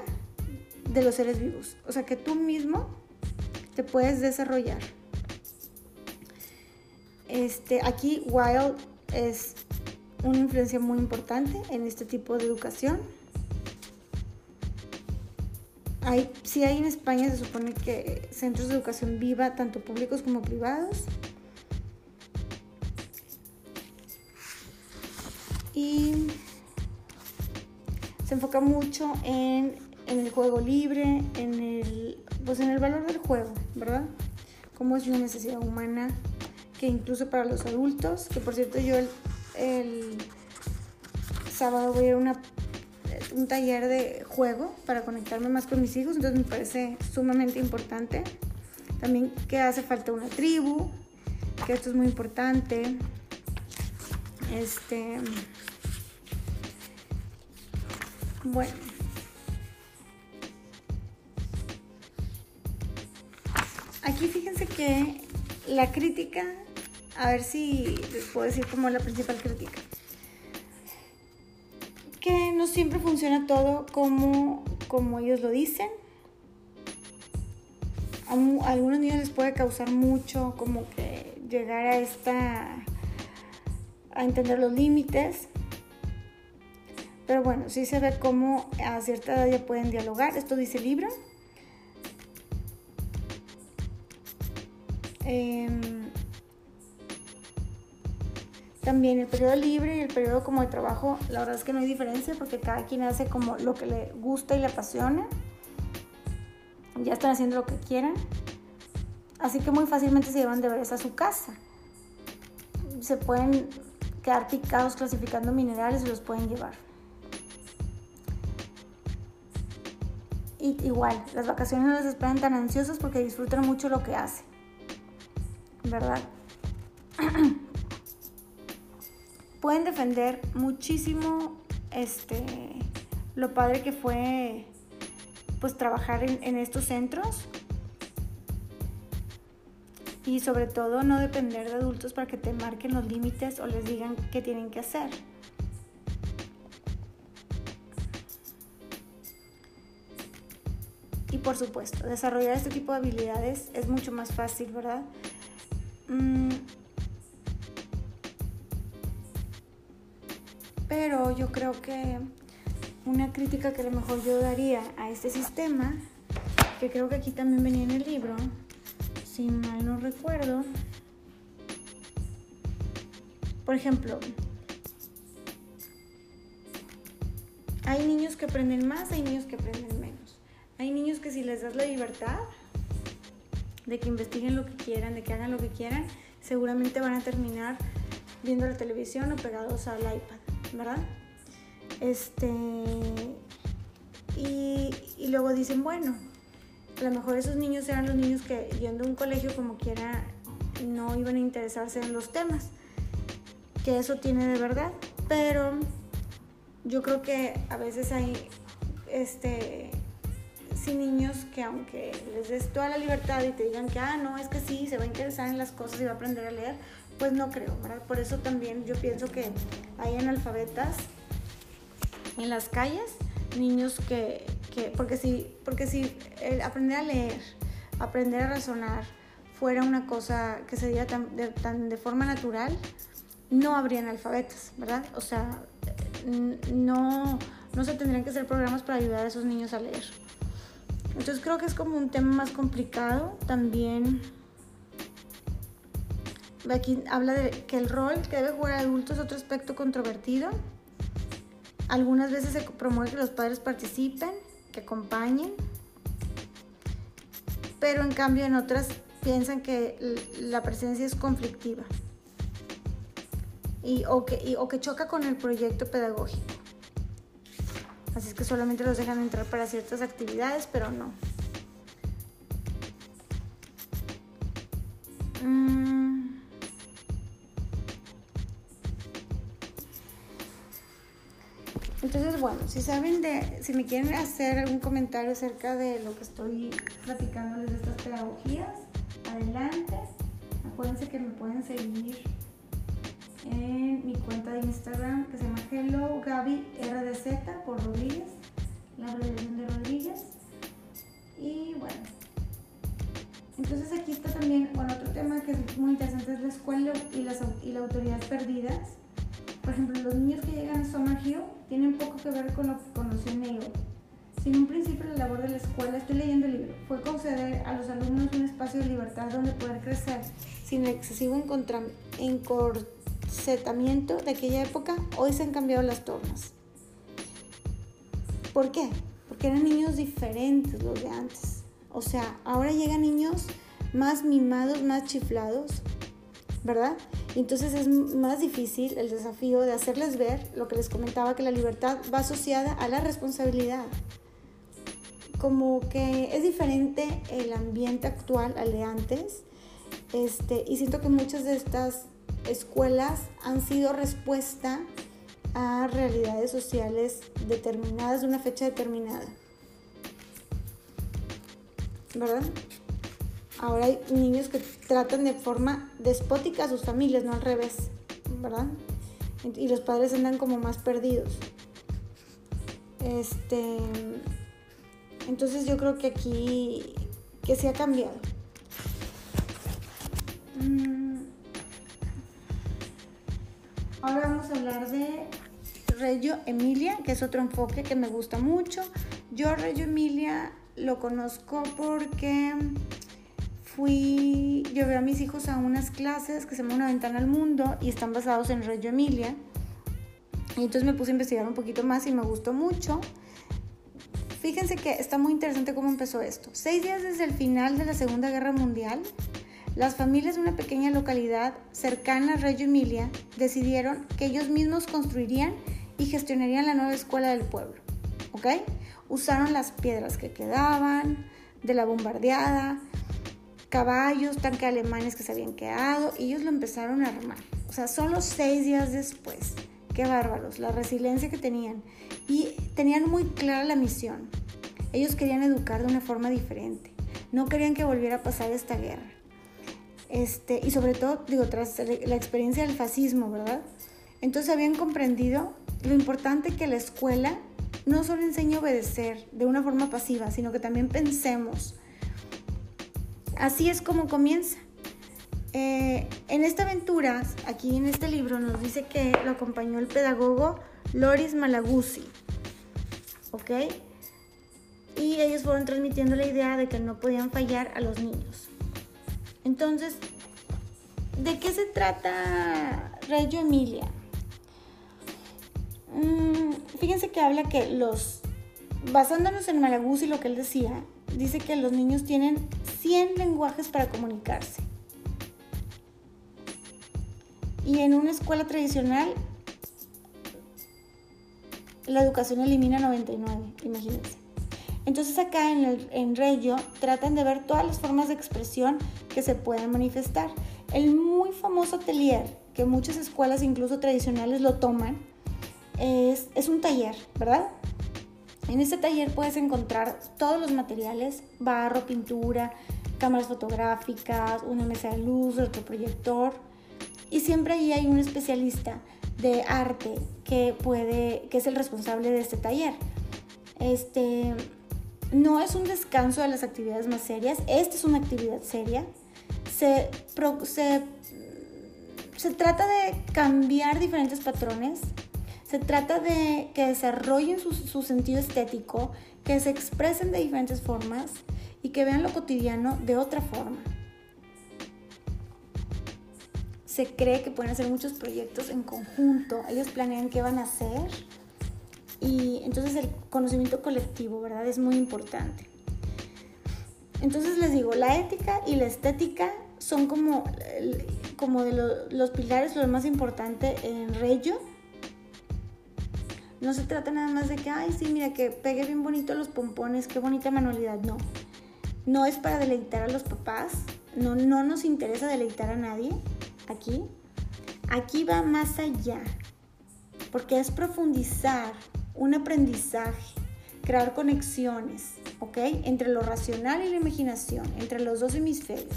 de los seres vivos. O sea, que tú mismo te puedes desarrollar. Este, aquí Wild es una influencia muy importante en este tipo de educación. Hay, sí hay en España, se supone que centros de educación viva, tanto públicos como privados. Y se enfoca mucho en, el juego libre, en el, pues en el valor del juego, ¿verdad? Cómo es una necesidad humana que incluso para los adultos, que por cierto yo el, sábado voy a ir a una, un taller de juego para conectarme más con mis hijos, entonces me parece sumamente importante. También que hace falta una tribu, que esto es muy importante. Este. Bueno. Aquí fíjense que la crítica, a ver si les puedo decir como la principal crítica. Que no siempre funciona todo como, como ellos lo dicen. A, a algunos niños les puede causar mucho como que llegar a esta a entender los límites. Pero bueno, sí se ve cómo a cierta edad ya pueden dialogar. Esto dice el libro. Em, también el periodo libre y el periodo como de trabajo, la verdad es que no hay diferencia porque cada quien hace como lo que le gusta y le apasiona. Ya están haciendo lo que quieran. Así que muy fácilmente se llevan de veras a su casa. Se pueden quedar picados clasificando minerales y los pueden llevar. Igual, las vacaciones no les esperan tan ansiosos porque disfrutan mucho lo que hacen. ¿Verdad? *clears throat* pueden defender muchísimo este lo padre que fue pues trabajar en, en estos centros y sobre todo no depender de adultos para que te marquen los límites o les digan qué tienen que hacer. Por supuesto, desarrollar este tipo de habilidades es mucho más fácil, ¿verdad? Mm. Pero yo creo que una crítica que a lo mejor yo daría a este sistema, que creo que aquí también venía en el libro, si mal no recuerdo. Por ejemplo, hay niños que aprenden más, hay niños que aprenden menos. Hay niños que si les das la libertad de que investiguen lo que quieran, de que hagan lo que quieran, seguramente van a terminar viendo la televisión o pegados al iPad, ¿verdad? Este. Y, y luego dicen, bueno, a lo mejor esos niños eran los niños que yendo a un colegio como quiera no iban a interesarse en los temas, que eso tiene de verdad, pero yo creo que a veces hay este sí niños que aunque les des toda la libertad y te digan que ah no es que sí se va a interesar en las cosas y va a aprender a leer pues no creo verdad por eso también yo pienso que hay analfabetas en las calles niños que porque si, porque si aprender a leer, aprender a razonar fuera una cosa que se diera tan de, forma natural, no habrían alfabetos, ¿verdad? O sea, no, no se tendrían que hacer programas para ayudar a esos niños a leer. Entonces creo que es como un tema más complicado. También aquí habla de que el rol que debe jugar adulto es otro aspecto controvertido. Algunas veces se promueve que los padres participen, que acompañen, pero en cambio en otras piensan que la presencia es conflictiva y, o que choca con el proyecto pedagógico. Así es que solamente los dejan entrar para ciertas actividades, pero no. Entonces, bueno, si saben de, si me quieren hacer algún comentario acerca de lo que estoy platicándoles de estas pedagogías, adelante. Acuérdense que me pueden seguir en mi cuenta de Instagram que se llama Hello Gaby RDZ por Rodríguez, la abreviación de Rodríguez. Y bueno, entonces aquí está también, bueno, otro tema que es muy interesante es la escuela y, las, y la autoridad perdidas. Por ejemplo, los niños que llegan a Summer Hill tienen poco que ver con lo que conoció Neo. Sin un principio la labor de la escuela, estoy leyendo el libro, fue conceder a los alumnos un espacio de libertad donde poder crecer sin excesivo de aquella época, hoy se han cambiado las tornas. ¿Por qué? Porque eran niños diferentes los de antes. O sea, ahora llegan niños más mimados, más chiflados, ¿verdad? Entonces es más difícil el desafío de hacerles ver lo que les comentaba, que la libertad va asociada a la responsabilidad. Como que es diferente el ambiente actual al de antes. Este, y siento que muchas de estas escuelas han sido respuesta a realidades sociales determinadas de una fecha determinada. ¿Verdad? Ahora hay niños que tratan de forma despótica a sus familias, no al revés, ¿verdad? Y los padres andan como más perdidos. Este, entonces yo creo que aquí que se ha cambiado. Mm. Ahora vamos a hablar de Reggio Emilia, que es otro enfoque que me gusta mucho. Yo Reggio Emilia lo conozco porque fui, llevé a mis hijos a unas clases que se llaman Una ventana al mundo y están basados en Reggio Emilia. Y entonces me puse a investigar un poquito más y me gustó mucho. Fíjense que está muy interesante cómo empezó esto. Seis días desde el final de la Segunda Guerra Mundial, las familias de una pequeña localidad cercana a Reggio Emilia decidieron que ellos mismos construirían y gestionarían la nueva escuela del pueblo. ¿Ok? Usaron las piedras que quedaban de la bombardeada, caballos, tanques alemanes que se habían quedado y ellos lo empezaron a armar. O sea, solo seis días después. Qué bárbaros, la resiliencia que tenían. Y tenían muy clara la misión. Ellos querían educar de una forma diferente. No querían que volviera a pasar esta guerra. Este, y sobre todo, digo, tras la experiencia del fascismo, ¿verdad? Entonces habían comprendido lo importante que la escuela no solo enseña a obedecer de una forma pasiva, sino que también pensemos Así es como comienza. Eh, en esta aventura, aquí en este libro, nos dice que lo acompañó el pedagogo Loris Malaguzzi. ¿Ok? Y ellos fueron transmitiendo la idea de que no podían fallar a los niños. Entonces, ¿de qué se trata Reggio Emilia? Mm, fíjense que habla que los, basándonos en Malaguzzi, lo que él decía, dice que los niños tienen 100 lenguajes para comunicarse. Y en una escuela tradicional, la educación elimina 99, imagínense. Entonces acá en, el, en tratan de ver todas las formas de expresión que se pueden manifestar. El muy famoso atelier, que muchas escuelas, incluso tradicionales, lo toman, es, es un taller, ¿verdad? En este taller puedes encontrar todos los materiales, barro, pintura, cámaras fotográficas, una mesa de luz, otro proyector. Y siempre ahí hay un especialista de arte que puede, que es el responsable de este taller. Este no es un descanso de las actividades más serias, esta es una actividad seria. Se, se trata de cambiar diferentes patrones se trata de que desarrollen su, sentido estético, que se expresen de diferentes formas y que vean lo cotidiano de otra forma. Se cree que pueden hacer muchos proyectos en conjunto, ellos planean qué van a hacer y entonces el conocimiento colectivo, ¿verdad? Es muy importante. Entonces les digo, la ética y la estética son como, como de los pilares, lo más importante en Reggio no se trata nada más de que, ay, sí, mira, que pegue bien bonito los pompones, qué bonita manualidad. No. No es para deleitar a los papás. No, no nos interesa deleitar a nadie aquí. Aquí va más allá. Porque es profundizar un aprendizaje, crear conexiones, ¿ok? Entre lo racional y la imaginación, entre los dos hemisferios.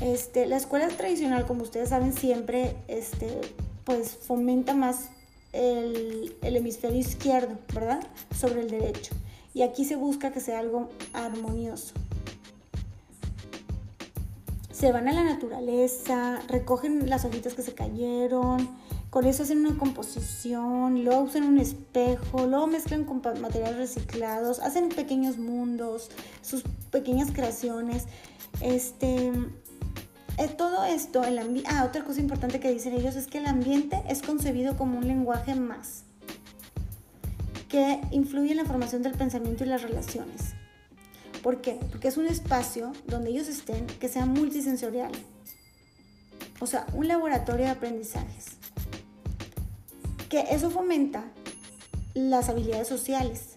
Este, la escuela tradicional, como ustedes saben, siempre este, pues fomenta más el, hemisferio izquierdo, ¿verdad? Sobre el derecho. Y aquí se busca que sea algo armonioso. Se van a la naturaleza, recogen las hojitas que se cayeron, con eso hacen una composición, luego usan un espejo, luego mezclan con materiales reciclados, hacen pequeños mundos, sus pequeñas creaciones. Este, eh, todo esto, el ambiente, ah, otra cosa importante que dicen ellos es que el ambiente es concebido como un lenguaje más que influye en la formación del pensamiento y las relaciones. ¿Por qué? Porque es un espacio donde ellos estén que sea multisensorial. O sea, un laboratorio de aprendizajes. Que eso fomenta las habilidades sociales.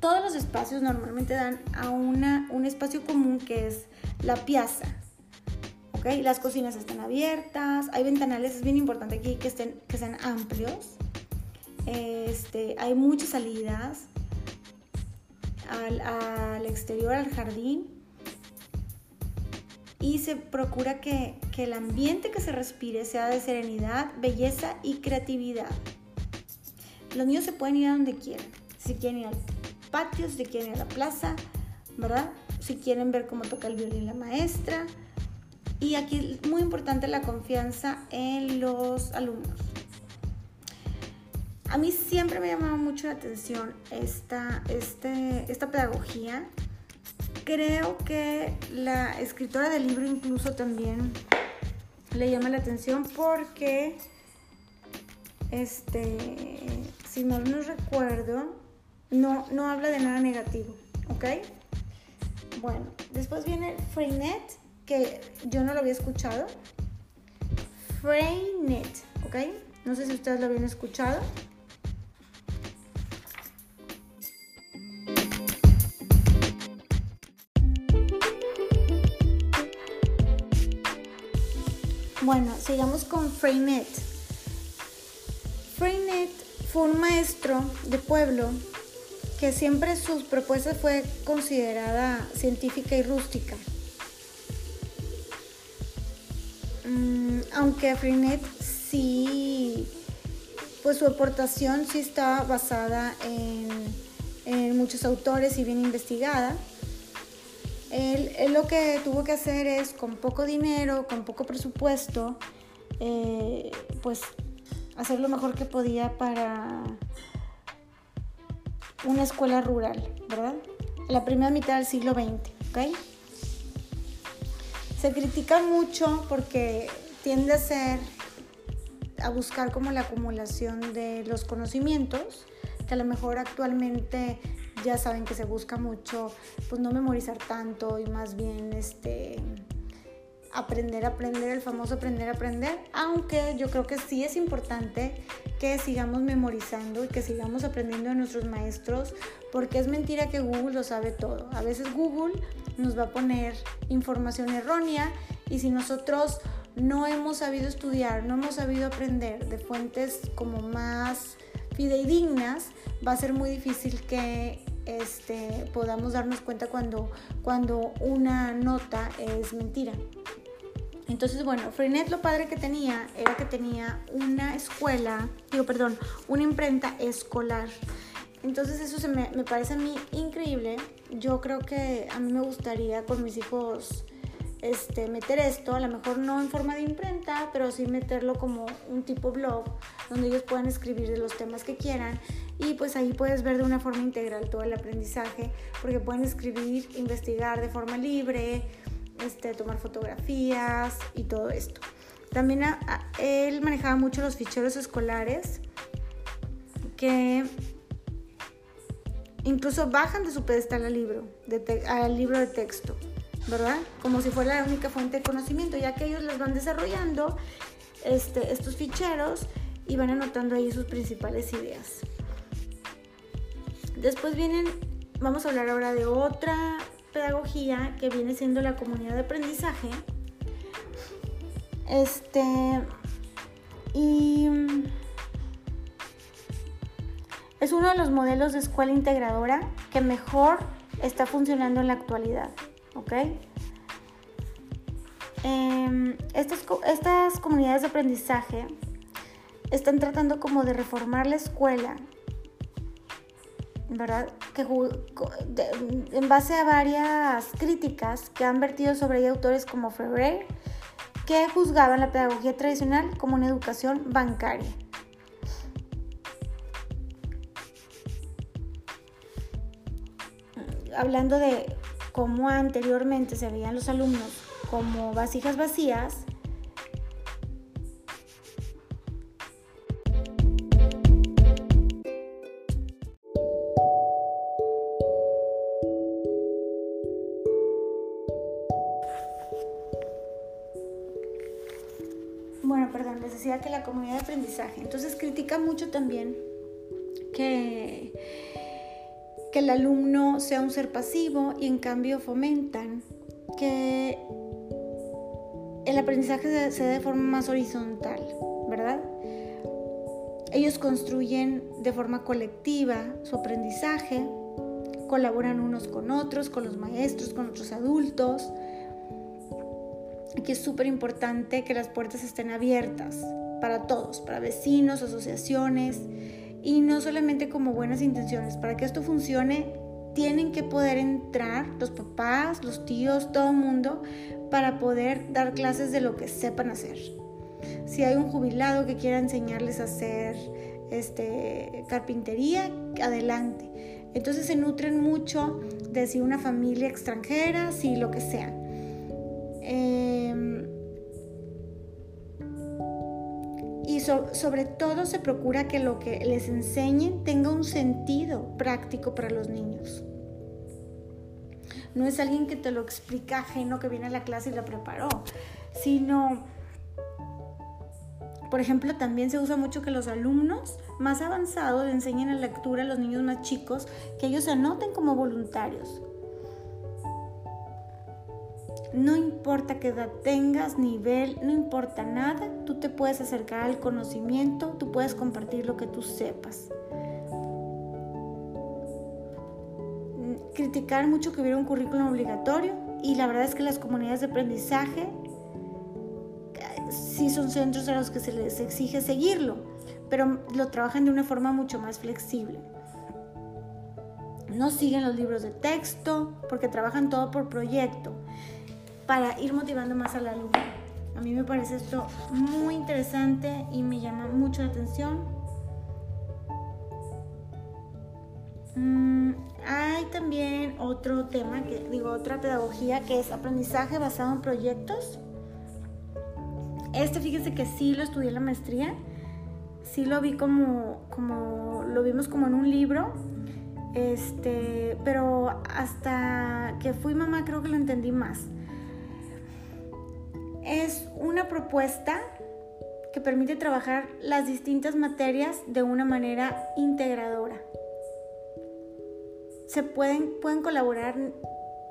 Todos los espacios normalmente dan a una, un espacio común que es la piazza. ¿okay? Las cocinas están abiertas, hay ventanales, es bien importante aquí que, estén, que sean amplios. Este, hay muchas salidas al, al exterior, al jardín. Y se procura que, el ambiente que se respire sea de serenidad, belleza y creatividad. Los niños se pueden ir a donde quieran. Si quieren ir al patio, si quieren ir a la plaza, ¿verdad? Si quieren ver cómo toca el violín la maestra. Y aquí es muy importante la confianza en los alumnos. A mí siempre me ha llamado mucho la atención esta, este, esta pedagogía. Creo que la escritora del libro incluso también le llama la atención porque, este, si no no recuerdo, no, no habla de nada negativo, ¿ok? Bueno, después viene Freinet, que yo no lo había escuchado. Freinet, ¿ok? No sé si ustedes lo habían escuchado. Bueno, sigamos con Freinet. Freinet fue un maestro de pueblo que siempre sus propuestas fue considerada científica y rústica. Mm, aunque Freinet sí, pues su aportación sí está basada en, en muchos autores y bien investigada. Él, lo que tuvo que hacer es, con poco dinero, con poco presupuesto, eh, pues hacer lo mejor que podía para una escuela rural, ¿verdad? La primera mitad del siglo XX, ¿ok? Se critica mucho porque tiende a ser, a buscar como la acumulación de los conocimientos, que a lo mejor actualmente ya saben que se busca mucho, pues no memorizar tanto y más bien este aprender aprender, el famoso aprender aprender, aunque yo creo que sí es importante que sigamos memorizando y que sigamos aprendiendo de nuestros maestros, porque es mentira que Google lo sabe todo. A veces Google nos va a poner información errónea y si nosotros no hemos sabido estudiar, no hemos sabido aprender de fuentes como más fidedignas, va a ser muy difícil que este, podamos darnos cuenta cuando, cuando una nota es mentira. Entonces, bueno, Freinet lo padre que tenía era que tenía una escuela, digo, perdón, una imprenta escolar. Entonces eso se me, me, parece a mí increíble. Yo creo que a mí me gustaría con mis hijos este, meter esto, a lo mejor no en forma de imprenta, pero sí meterlo como un tipo blog, donde ellos puedan escribir de los temas que quieran y pues ahí puedes ver de una forma integral todo el aprendizaje, porque pueden escribir, investigar de forma libre, este, tomar fotografías y todo esto. También él manejaba mucho los ficheros escolares que incluso bajan de su pedestal al libro, de al libro de texto, ¿verdad? Como si fuera la única fuente de conocimiento, ya que ellos los van desarrollando este, estos ficheros y van anotando ahí sus principales ideas. Después vienen, vamos a hablar ahora de otra pedagogía que viene siendo la comunidad de aprendizaje. Este, y es uno de los modelos de escuela integradora que mejor está funcionando en la actualidad. ¿Ok? Eh, estas, estas comunidades de aprendizaje están tratando como de reformar la escuela ¿verdad? Que en base a varias críticas que han vertido sobre ella autores como Ferrer, que juzgaban la pedagogía tradicional como una educación bancaria. Hablando de cómo anteriormente se veían los alumnos como vasijas vacías, bueno, perdón, les decía que la comunidad de aprendizaje. Entonces critica mucho también que, que el alumno sea un ser pasivo y en cambio fomentan que el aprendizaje se dé de forma más horizontal, ¿verdad? Ellos construyen de forma colectiva su aprendizaje, colaboran unos con otros, con los maestros, con otros adultos. Aquí es súper importante que las puertas estén abiertas para todos, para vecinos, asociaciones, y no solamente como buenas intenciones. Para que esto funcione, tienen que poder entrar los papás, los tíos, todo el mundo, para poder dar clases de lo que sepan hacer. Si hay un jubilado que quiera enseñarles a hacer este, carpintería, adelante. Entonces se nutren mucho de si una familia extranjera, si lo que sea. Em, sobre todo se procura que lo que les enseñen tenga un sentido práctico para los niños. No es alguien que te lo explica ajeno que viene a la clase y la preparó, sino, por ejemplo, también se usa mucho que los alumnos más avanzados enseñen la lectura a los niños más chicos, que ellos se anoten como voluntarios. No importa qué edad tengas, nivel, no importa nada, tú te puedes acercar al conocimiento, tú puedes compartir lo que tú sepas. Criticar mucho que hubiera un currículum obligatorio y la verdad es que las comunidades de aprendizaje sí son centros a los que se les exige seguirlo, pero lo trabajan de una forma mucho más flexible. No siguen los libros de texto porque trabajan todo por proyecto para ir motivando más al alumno. A mí me parece esto muy interesante y me llama mucho la atención. Mm, hay también otro tema, que digo, otra pedagogía que es aprendizaje basado en proyectos. Este fíjense que sí lo estudié en la maestría, sí lo vi como, como lo vimos como en un libro, este, pero hasta que fui mamá creo que lo entendí más es una propuesta que permite trabajar las distintas materias de una manera integradora. Se pueden, pueden colaborar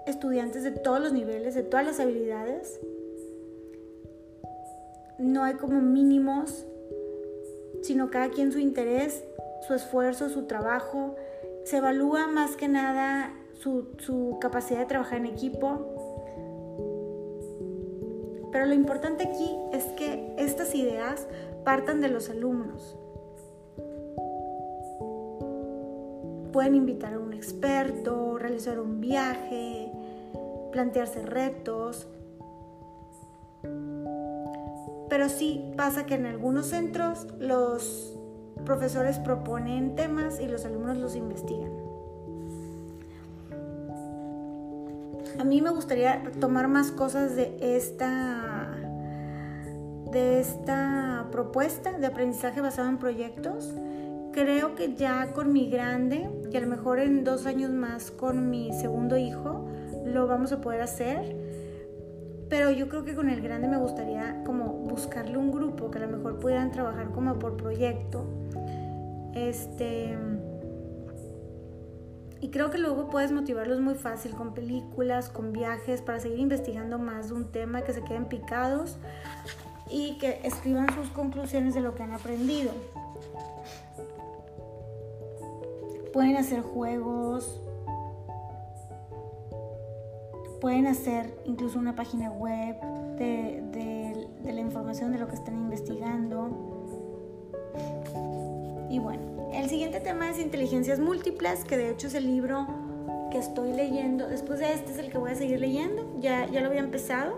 estudiantes de todos los niveles, de todas las habilidades. No hay como mínimos, sino cada quien su interés, su esfuerzo, su trabajo. Se evalúa más que nada su, su capacidad de trabajar en equipo, pero lo importante aquí es que estas ideas partan de los alumnos. Pueden invitar a un experto, realizar un viaje, plantearse retos. Pero sí pasa que en algunos centros los profesores proponen temas y los alumnos los investigan. A mí me gustaría tomar más cosas de esta, de esta propuesta de aprendizaje basado en proyectos. Creo que ya con mi grande, y a lo mejor en dos años más con mi segundo hijo, lo vamos a poder hacer. Pero yo creo que con el grande me gustaría como buscarle un grupo que a lo mejor pudieran trabajar como por proyecto. Este y creo que luego puedes motivarlos muy fácil con películas, con viajes, para seguir investigando más de un tema, que se queden picados y que escriban sus conclusiones de lo que han aprendido. Pueden hacer juegos, pueden hacer incluso una página web de, la información de lo que están investigando. Y bueno, el siguiente tema es inteligencias múltiples, que de hecho es el libro que estoy leyendo. Después de este es el que voy a seguir leyendo, ya, ya lo había empezado.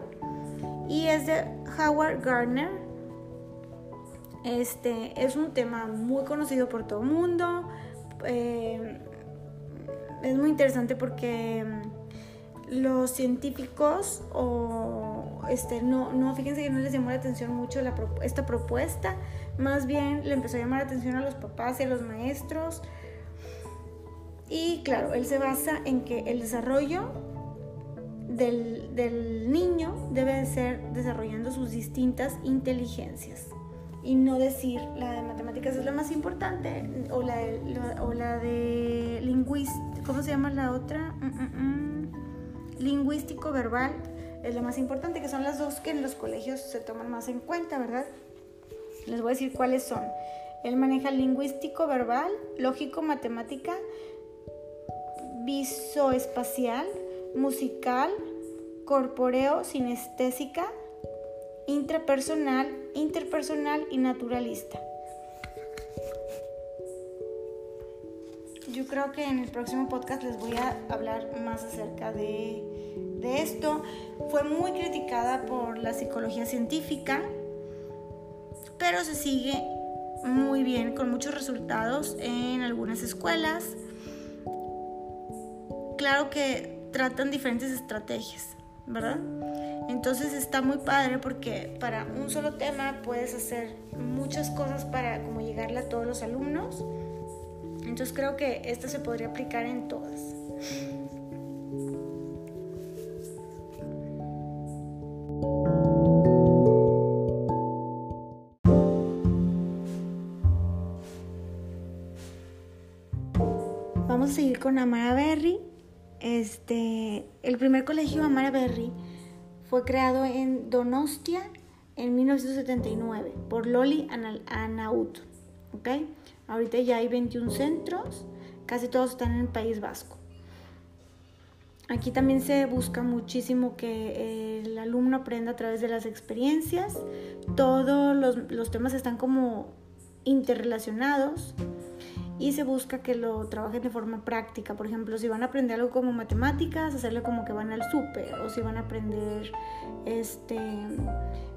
Y es de Howard Gardner. Este es un tema muy conocido por todo el mundo. Eh, es muy interesante porque mm, los científicos o este no, no fíjense que no les llamó la atención mucho esta propuesta más bien le empezó a llamar la atención a los papás y a los maestros. Y claro, él se basa en que el desarrollo del, del niño debe de ser desarrollando sus distintas inteligencias y no decir la de matemáticas es la más importante o la de, o la de lingüística, ¿cómo se llama la otra? Mm, mm, mm. Lingüístico verbal es la más importante, que son las dos que en los colegios se toman más en cuenta, ¿verdad? Les voy a decir cuáles son. Él maneja lingüístico verbal, lógico matemática, visoespacial, musical, corporeo, sinestésica, intrapersonal, interpersonal y naturalista. Yo creo que en el próximo podcast les voy a hablar más acerca de, de esto. Fue muy criticada por la psicología científica, pero se sigue muy bien, con muchos resultados en algunas escuelas. Claro que tratan diferentes estrategias, ¿verdad? Entonces está muy padre porque para un solo tema puedes hacer muchas cosas para como llegarle a todos los alumnos. Entonces creo que esto se podría aplicar en todas. Con Amara Berry. Este, el primer colegio Amara Berry fue creado en Donostia en 1979 por Loli Anaut. ¿okay? Ahorita ya hay 21 centros, casi todos están en el País Vasco. Aquí también se busca muchísimo que el alumno aprenda a través de las experiencias. Todos los, los temas están como interrelacionados y se busca que lo trabajen de forma práctica. Por ejemplo, si van a aprender algo como matemáticas, hacerle como que van al súper, o si van a aprender, este,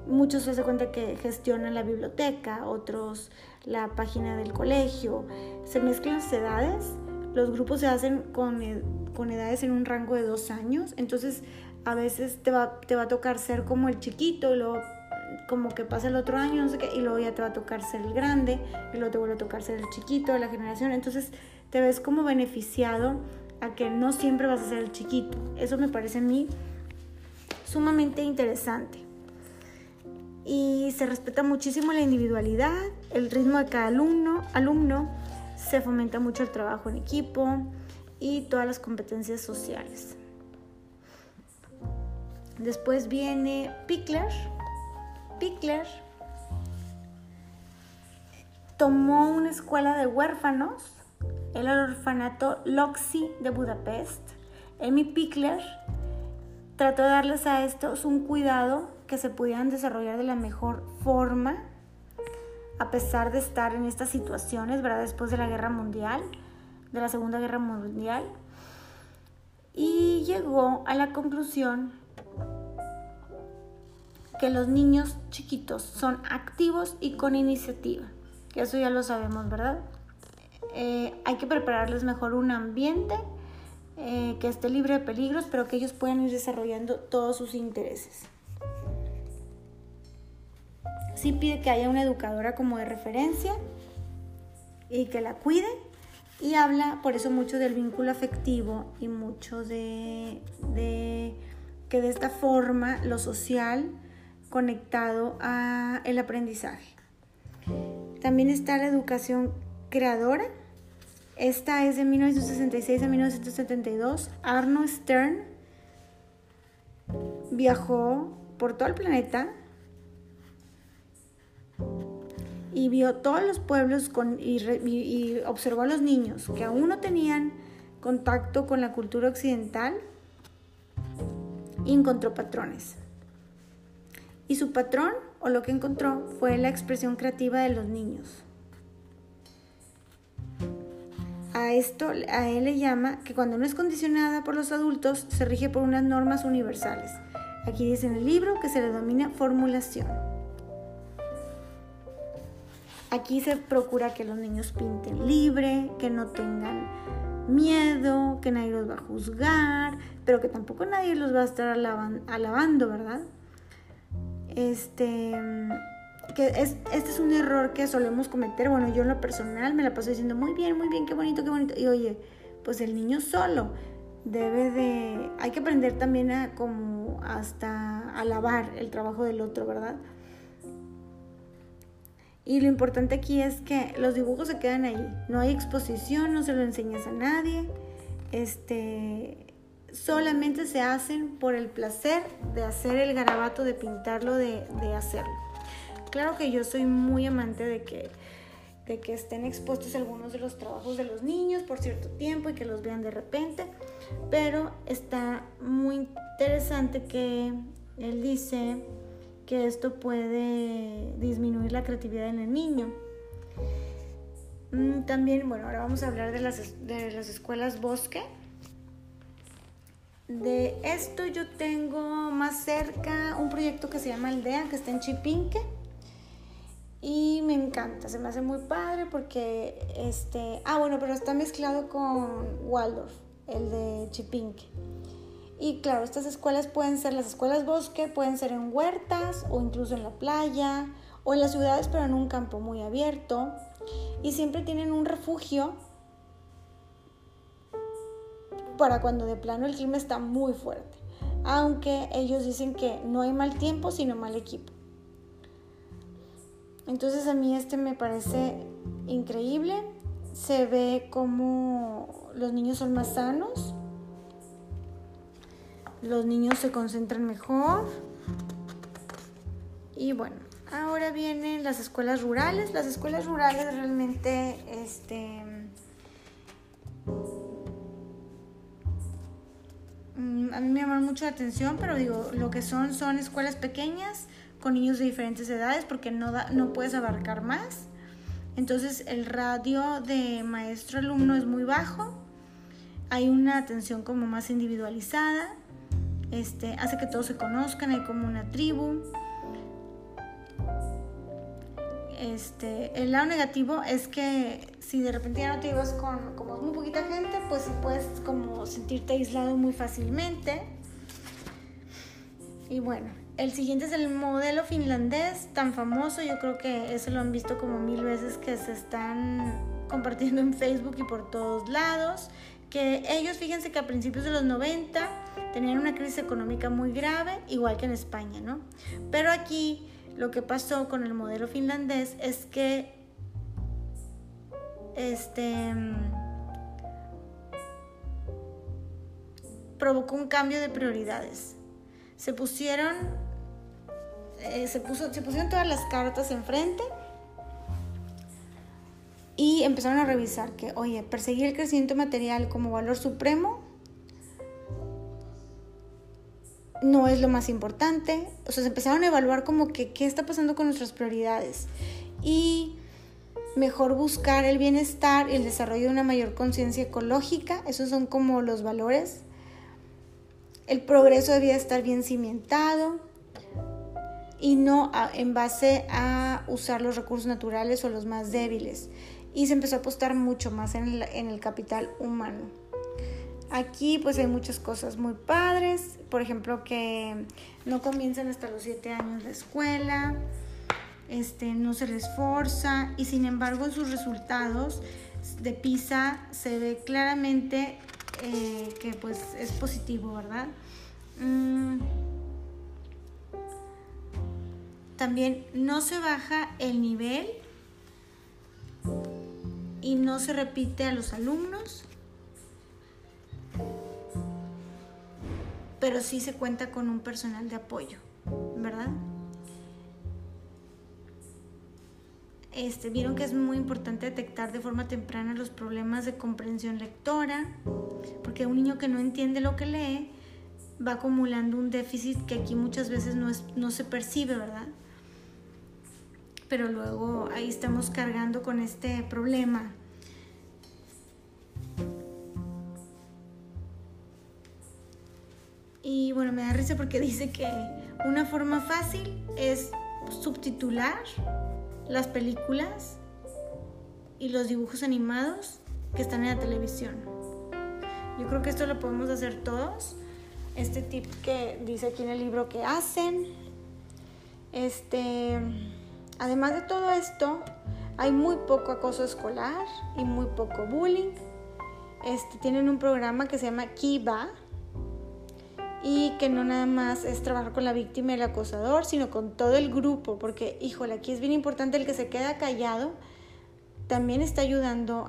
muchos se cuenta que gestionan la biblioteca, otros la página del colegio. Se mezclan las edades, los grupos se hacen con, con edades en un rango de dos años, entonces a veces te va, te va a tocar ser como el chiquito y luego como que pasa el otro año, no sé qué, y luego ya te va a tocar ser el grande, y luego te vuelve a tocar ser el chiquito de la generación. Entonces te ves como beneficiado a que no siempre vas a ser el chiquito. Eso me parece a mí sumamente interesante. Y se respeta muchísimo la individualidad, el ritmo de cada alumno, alumno, se fomenta mucho el trabajo en equipo y todas las competencias sociales. Después viene Pickler, Pickler tomó una escuela de huérfanos, el orfanato Loxi de Budapest. Emi Pickler trató de darles a estos un cuidado que se pudieran desarrollar de la mejor forma, a pesar de estar en estas situaciones, ¿verdad? Después de la guerra mundial, de la Segunda Guerra Mundial. Y llegó a la conclusión que los niños chiquitos son activos y con iniciativa. Eso ya lo sabemos, ¿verdad? Eh, hay que prepararles mejor un ambiente eh, que esté libre de peligros, pero que ellos puedan ir desarrollando todos sus intereses. Sí pide que haya una educadora como de referencia y que la cuide y habla por eso mucho del vínculo afectivo y mucho de que de esta forma lo social conectado a el aprendizaje. También está la educación creadora. Esta es de 1966 a 1972. Arno Stern viajó por todo el planeta y vio todos los pueblos y, observó a los niños que aún no tenían contacto con la cultura occidental y encontró patrones. Y su patrón, o lo que encontró, fue la expresión creativa de los niños. A esto, a él le llama que cuando no es condicionada por los adultos, se rige por unas normas universales. Aquí dice en el libro que se le domina formulación. Aquí se procura que los niños pinten libre, que no tengan miedo, que nadie los va a juzgar, pero que tampoco nadie los va a estar alabando, ¿verdad? Este, que es, este es un error que solemos cometer. Bueno, yo en lo personal me la paso diciendo muy bien, muy bien, qué bonito, qué bonito. Y oye, pues el niño solo. debe de, hay que aprender también a como hasta alabar el trabajo del otro, ¿verdad? Y lo importante aquí es que los dibujos se quedan ahí, no hay exposición, no se lo enseñas a nadie, este, solamente se hacen por el placer de hacer el garabato, de pintarlo, de, de hacerlo. Claro que yo soy muy amante de que de que estén expuestos algunos de los trabajos de los niños por cierto tiempo y que los vean de repente, pero está muy interesante que él dice que esto puede disminuir la creatividad en el niño. Mm, también, bueno, ahora vamos a hablar de las, de las escuelas bosque. De esto yo tengo más cerca un proyecto que se llama Aldea, que está en Chipinque y me encanta, se me hace muy padre porque, este, ah, bueno, pero está mezclado con Waldorf, el de Chipinque. Y claro, estas escuelas pueden ser las escuelas bosque, pueden ser en huertas o incluso en la playa o en las ciudades, pero en un campo muy abierto. Y siempre tienen un refugio para cuando de plano el clima está muy fuerte. Aunque ellos dicen que no hay mal tiempo, sino mal equipo. Entonces a mí este me parece increíble. Se ve como los niños son más sanos. Los niños se concentran mejor. Y bueno, ahora vienen las escuelas rurales. Las escuelas rurales realmente este mm, a mí me llaman mucho la atención, pero digo, lo que son son escuelas pequeñas con niños de diferentes edades porque no, no puedes abarcar más. Entonces el radio de maestro-alumno es muy bajo. Hay una atención como más individualizada. Este, hace que todos se conozcan, hay como una tribu. Este, el lado negativo es que si de repente ya no te ibas con como muy poquita gente, pues puedes como sentirte aislado muy fácilmente. Y bueno, el siguiente es el modelo finlandés, tan famoso, yo creo que eso lo han visto como mil veces que se están compartiendo en Facebook y por todos lados, que ellos fíjense que a principios de los 90 tenían una crisis económica muy grave, igual que en España, ¿no? Pero aquí lo que pasó con el modelo finlandés es que este provocó un cambio de prioridades. Se pusieron eh, se, puso, se pusieron todas las cartas enfrente y empezaron a revisar que, oye, perseguir el crecimiento material como valor supremo no es lo más importante. O sea, se empezaron a evaluar como que qué está pasando con nuestras prioridades. Y mejor buscar el bienestar y el desarrollo de una mayor conciencia ecológica. Esos son como los valores. El progreso debía estar bien cimentado y no en base a usar los recursos naturales o los más débiles. Y se empezó a apostar mucho más en el, capital humano. Aquí pues hay muchas cosas muy padres, por ejemplo que no comienzan hasta los 7 años de escuela, este, no se les forza y sin embargo en sus resultados de PISA se ve claramente eh, que pues es positivo, ¿verdad? Mm, también no se baja el nivel y no se repite a los alumnos, pero sí se cuenta con un personal de apoyo, ¿verdad? Este, vieron que es muy importante detectar de forma temprana los problemas de comprensión lectora, porque un niño que no entiende lo que lee va acumulando un déficit que aquí muchas veces no, no se percibe, ¿verdad? pero luego ahí estamos cargando con este problema. Y bueno, me da risa porque dice que una forma fácil es subtitular las películas y los dibujos animados que están en la televisión. Yo creo que esto lo podemos hacer todos. Este tip que dice aquí en el libro que hacen. Este Además de todo esto, hay muy poco acoso escolar y muy poco bullying. este, tienen un programa que se llama Kiba y que no nada más es trabajar con la víctima y el acosador, sino con todo el grupo, porque, híjole, aquí es bien importante el que se queda callado, también está ayudando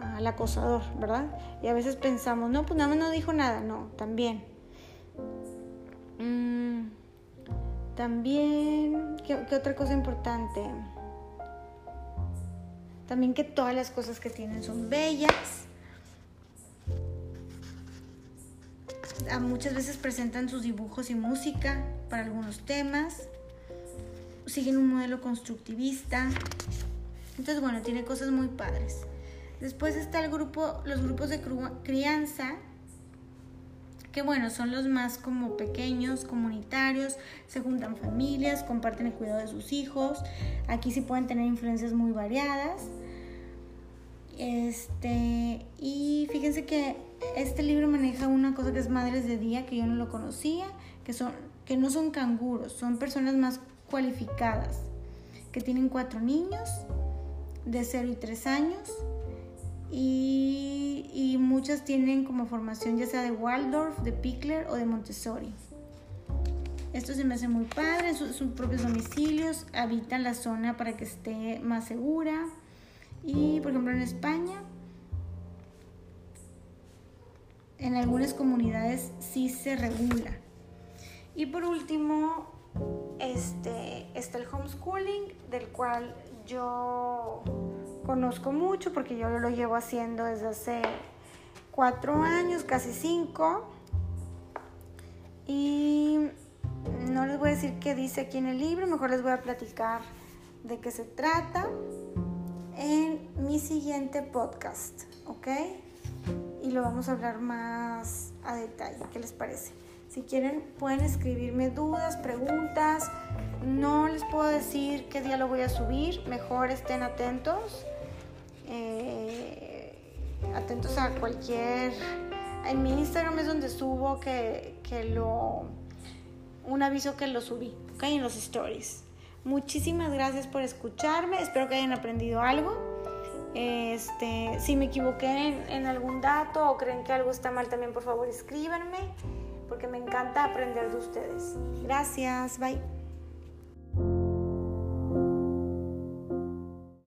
al acosador, ¿verdad? Y a veces pensamos, no, pues nada más no dijo nada, no, también. Mm, también, ¿qué, ¿qué otra cosa importante? También que todas las cosas que tienen son bellas muchas veces presentan sus dibujos y música para algunos temas, siguen un modelo constructivista. Entonces, bueno, tiene cosas muy padres. Después está el grupo, los grupos de crianza, que bueno, son los más como pequeños, comunitarios, se juntan familias, comparten el cuidado de sus hijos. Aquí sí pueden tener influencias muy variadas. Este, y fíjense que este libro maneja una cosa que es Madres de Día, que yo no lo conocía, que, son, que no son canguros, son personas más cualificadas, que tienen cuatro niños de 0 y 3 años y, y, muchas tienen como formación ya sea de Waldorf, de Pickler o de Montessori. Esto se me hace muy padre, sus, sus propios domicilios, habitan la zona para que esté más segura. Y por ejemplo en España en algunas comunidades sí se regula. Y por último, este, está el homeschooling, del cual yo conozco mucho porque yo lo llevo haciendo desde hace cuatro años, casi cinco. Y no les voy a decir qué dice aquí en el libro, mejor les voy a platicar de qué se trata en mi siguiente podcast, ¿ok? y lo vamos a hablar más a detalle. ¿Qué les parece? Si quieren, pueden escribirme dudas, preguntas. No les puedo decir qué día lo voy a subir. Mejor estén atentos. Eh, atentos a cualquier... En mi Instagram es donde subo que, que lo... Un aviso que lo subí, ¿ok? En los stories. Muchísimas gracias por escucharme. Espero que hayan aprendido algo. Este, si me equivoqué en, algún dato o creen que algo está mal, también por favor escríbanme, porque me encanta aprender de ustedes. Gracias, bye.